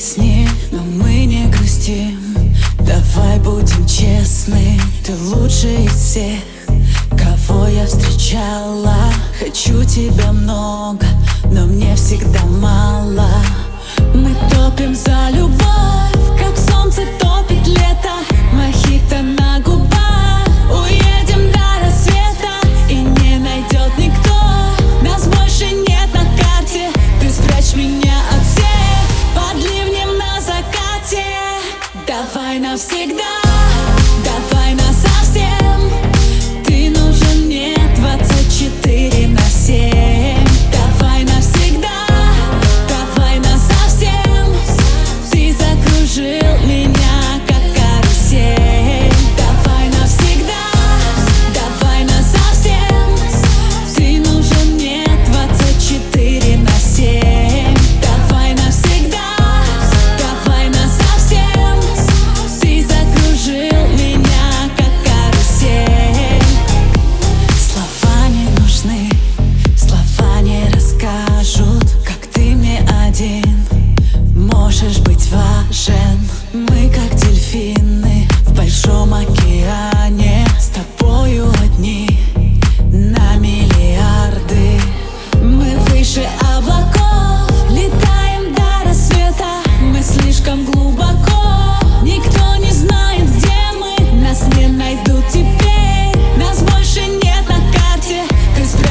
песни, но мы не грустим. Давай будем честны, ты лучше из всех Кого я встречала, хочу тебя много Но мне всегда мало.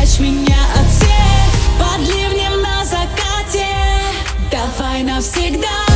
уберечь меня от всех Под ливнем на закате. Давай навсегда.